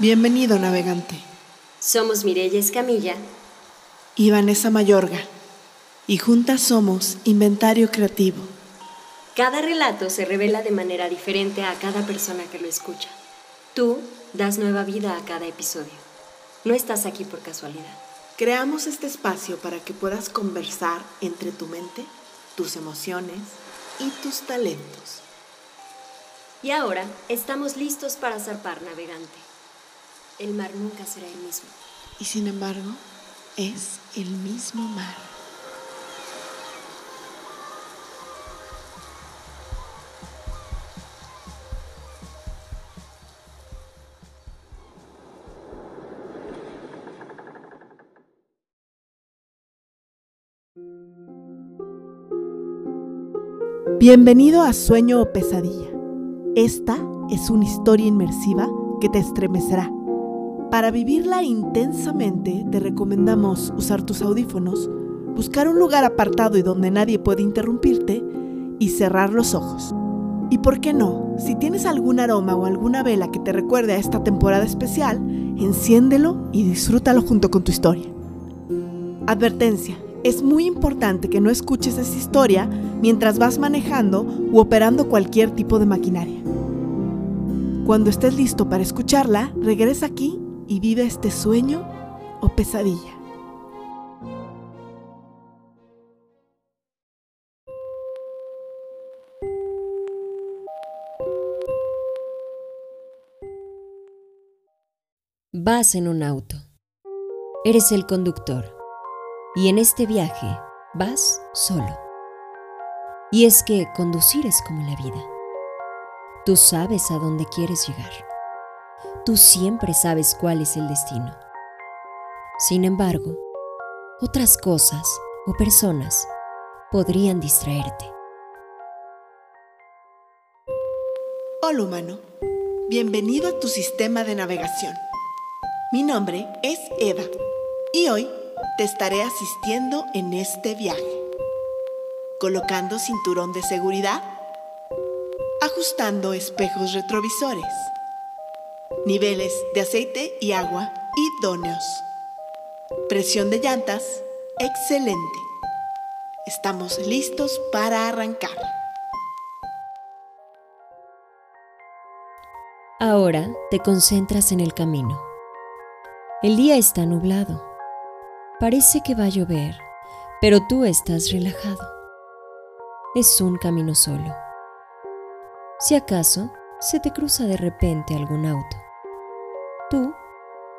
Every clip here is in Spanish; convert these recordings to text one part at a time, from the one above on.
Bienvenido, navegante. Somos Mireya Escamilla y Vanessa Mayorga, y juntas somos Inventario Creativo. Cada relato se revela de manera diferente a cada persona que lo escucha. Tú das nueva vida a cada episodio. No estás aquí por casualidad. Creamos este espacio para que puedas conversar entre tu mente, tus emociones y tus talentos. Y ahora estamos listos para zarpar navegante el mar nunca será el mismo. Y sin embargo, es el mismo mar. Bienvenido a Sueño o Pesadilla. Esta es una historia inmersiva que te estremecerá para vivirla intensamente, te recomendamos usar tus audífonos, buscar un lugar apartado y donde nadie puede interrumpirte y cerrar los ojos. Y por qué no, si tienes algún aroma o alguna vela que te recuerde a esta temporada especial, enciéndelo y disfrútalo junto con tu historia. Advertencia, es muy importante que no escuches esa historia mientras vas manejando u operando cualquier tipo de maquinaria. Cuando estés listo para escucharla, regresa aquí y vive este sueño o pesadilla. Vas en un auto. Eres el conductor. Y en este viaje vas solo. Y es que conducir es como la vida. Tú sabes a dónde quieres llegar tú siempre sabes cuál es el destino. Sin embargo, otras cosas o personas podrían distraerte. Hola humano, bienvenido a tu sistema de navegación. Mi nombre es Eva y hoy te estaré asistiendo en este viaje, colocando cinturón de seguridad, ajustando espejos retrovisores Niveles de aceite y agua idóneos. Presión de llantas excelente. Estamos listos para arrancar. Ahora te concentras en el camino. El día está nublado. Parece que va a llover, pero tú estás relajado. Es un camino solo. Si acaso, se te cruza de repente algún auto.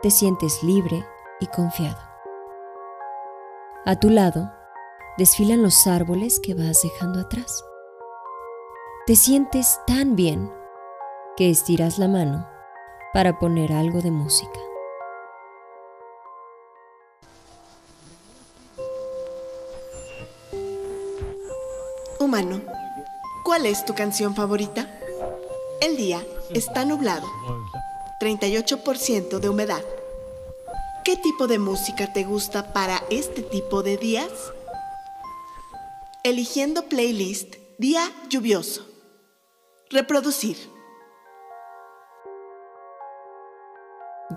Te sientes libre y confiado. A tu lado desfilan los árboles que vas dejando atrás. Te sientes tan bien que estiras la mano para poner algo de música. Humano, ¿cuál es tu canción favorita? El día está nublado 38% de humedad. ¿Qué tipo de música te gusta para este tipo de días? Eligiendo playlist Día lluvioso. Reproducir.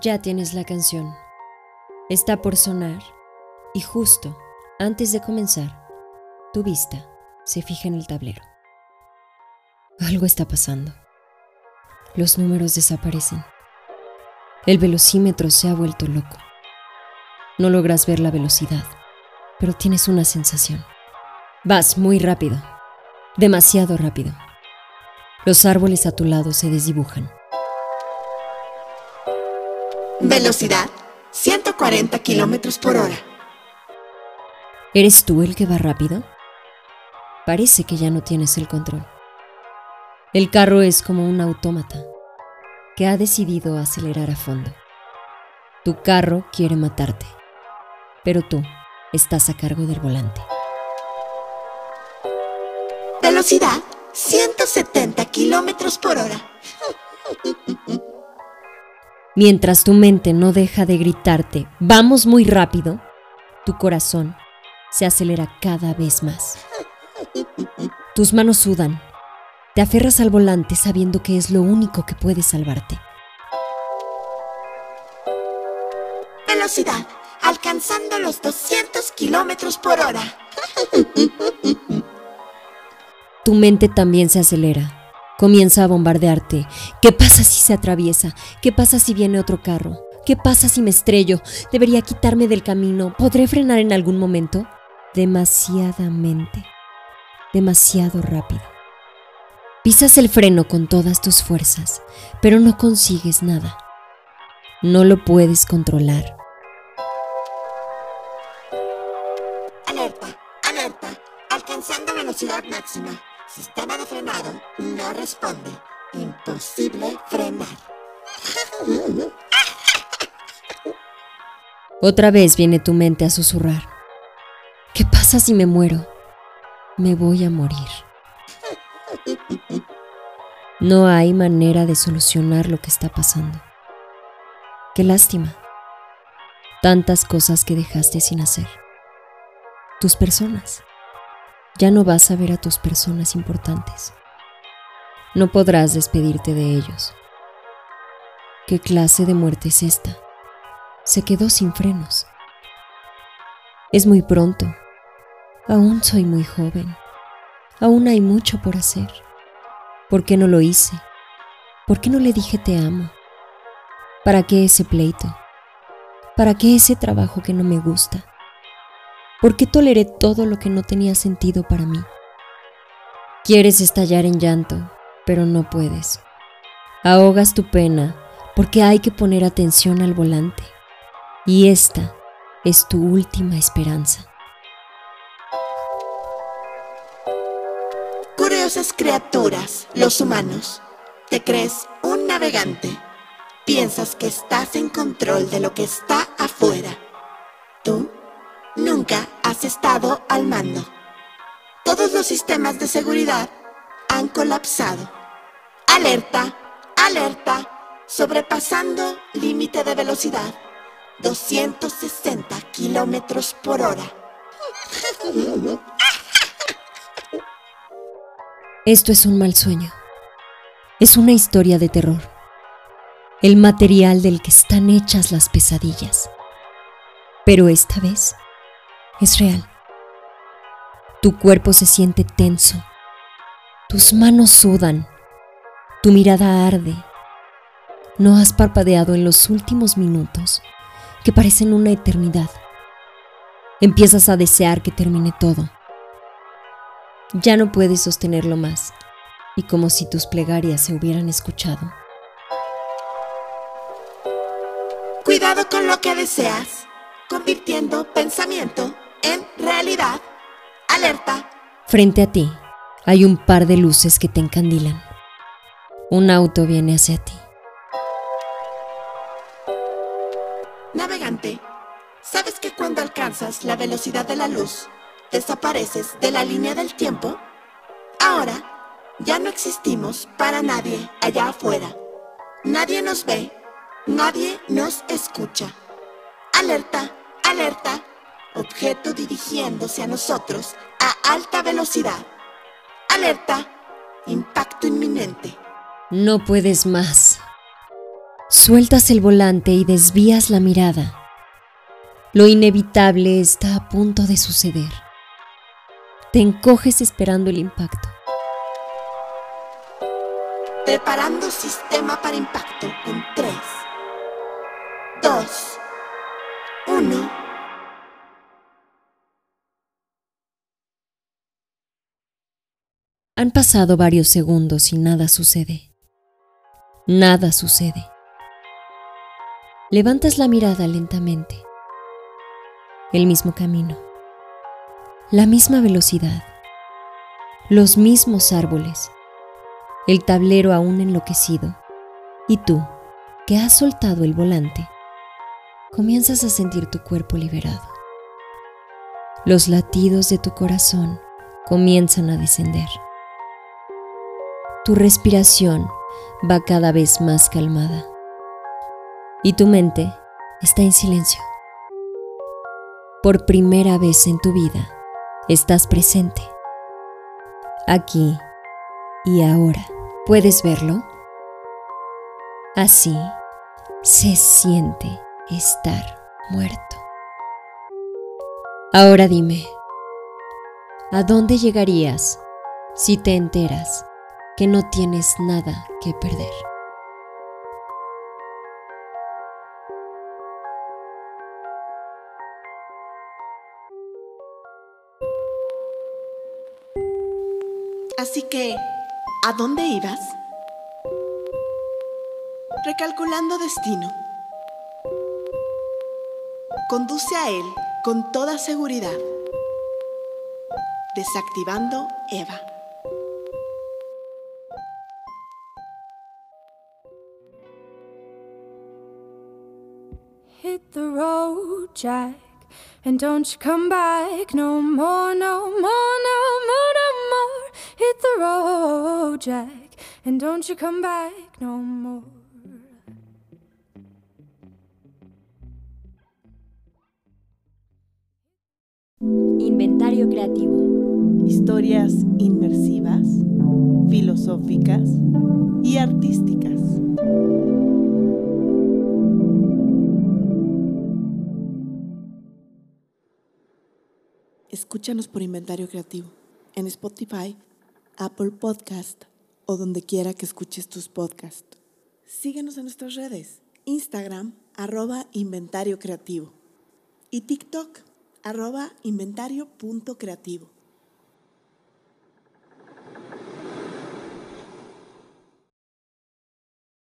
Ya tienes la canción. Está por sonar y justo antes de comenzar, tu vista se fija en el tablero. Algo está pasando. Los números desaparecen. El velocímetro se ha vuelto loco. No logras ver la velocidad, pero tienes una sensación. Vas muy rápido, demasiado rápido. Los árboles a tu lado se desdibujan. Velocidad 140 kilómetros por hora. ¿Eres tú el que va rápido? Parece que ya no tienes el control. El carro es como un autómata que ha decidido acelerar a fondo. Tu carro quiere matarte, pero tú estás a cargo del volante. Velocidad 170 kilómetros por hora. Mientras tu mente no deja de gritarte, vamos muy rápido, tu corazón se acelera cada vez más. Tus manos sudan te aferras al volante sabiendo que es lo único que puede salvarte. velocidad, alcanzando los 200 kilómetros por hora. Tu mente también se acelera. Comienza a bombardearte. ¿Qué pasa si se atraviesa? ¿Qué pasa si viene otro carro? ¿Qué pasa si me estrello? ¿Debería quitarme del camino? ¿Podré frenar en algún momento? Demasiadamente. Demasiado rápido. Pisas el freno con todas tus fuerzas, pero no consigues nada. No lo puedes controlar. Alerta, alerta, alcanzando velocidad máxima. Sistema de frenado no responde. Imposible frenar. Otra vez viene tu mente a susurrar. ¿Qué pasa si me muero? Me voy a morir. No hay manera de solucionar lo que está pasando. Qué lástima. Tantas cosas que dejaste sin hacer. Tus personas. Ya no vas a ver a tus personas importantes. No podrás despedirte de ellos. ¿Qué clase de muerte es esta? Se quedó sin frenos. Es muy pronto. Aún soy muy joven. Aún hay mucho por hacer. ¿Por qué no lo hice? ¿Por qué no le dije te amo? ¿Para qué ese pleito? ¿Para qué ese trabajo que no me gusta? ¿Por qué toleré todo lo que no tenía sentido para mí? Quieres estallar en llanto, pero no puedes. Ahogas tu pena porque hay que poner atención al volante. Y esta es tu última esperanza. Criaturas, los humanos. Te crees un navegante. Piensas que estás en control de lo que está afuera. Tú nunca has estado al mando. Todos los sistemas de seguridad han colapsado. Alerta, alerta, sobrepasando límite de velocidad. 260 kilómetros por hora. Esto es un mal sueño. Es una historia de terror. El material del que están hechas las pesadillas. Pero esta vez es real. Tu cuerpo se siente tenso. Tus manos sudan. Tu mirada arde. No has parpadeado en los últimos minutos, que parecen una eternidad. Empiezas a desear que termine todo ya no puedes sostenerlo más, y como si tus plegarias se hubieran escuchado. Cuidado con lo que deseas, convirtiendo pensamiento en realidad. Alerta. Frente a ti hay un par de luces que te encandilan. Un auto viene hacia ti. Navegante, ¿sabes que cuando alcanzas la velocidad de la luz, desapareces de la línea del tiempo, ahora ya no existimos para nadie allá afuera. Nadie nos ve, nadie nos escucha. Alerta, alerta, objeto dirigiéndose a nosotros a alta velocidad. Alerta, impacto inminente. No puedes más. Sueltas el volante y desvías la mirada. Lo inevitable está a punto de suceder. Te encoges esperando el impacto. Preparando sistema para impacto en 3, 2, 1. Han pasado varios segundos y nada sucede. Nada sucede. Levantas la mirada lentamente. El mismo camino la misma velocidad, los mismos árboles, el tablero aún enloquecido, y tú, que has soltado el volante, comienzas a sentir tu cuerpo liberado. Los latidos de tu corazón comienzan a descender. Tu respiración va cada vez más calmada y tu mente está en silencio. Por primera vez en tu vida, Estás presente. Aquí y ahora. ¿Puedes verlo? Así se siente estar muerto. Ahora dime, ¿a dónde llegarías si te enteras que no tienes nada que perder? Así que, ¿a dónde ibas? Recalculando destino. Conduce a él con toda seguridad. Desactivando Eva. Hit the road, Jack, and don't you come back no more, no more, no more, no more. Hit the road, Jack, and don't you come back no more. Inventario creativo. Historias inmersivas, filosóficas y artísticas. Escúchanos por Inventario Creativo en Spotify, Apple Podcast o donde quiera que escuches tus podcasts. Síguenos en nuestras redes, Instagram, arroba Inventario Creativo y TikTok, arroba inventario.creativo.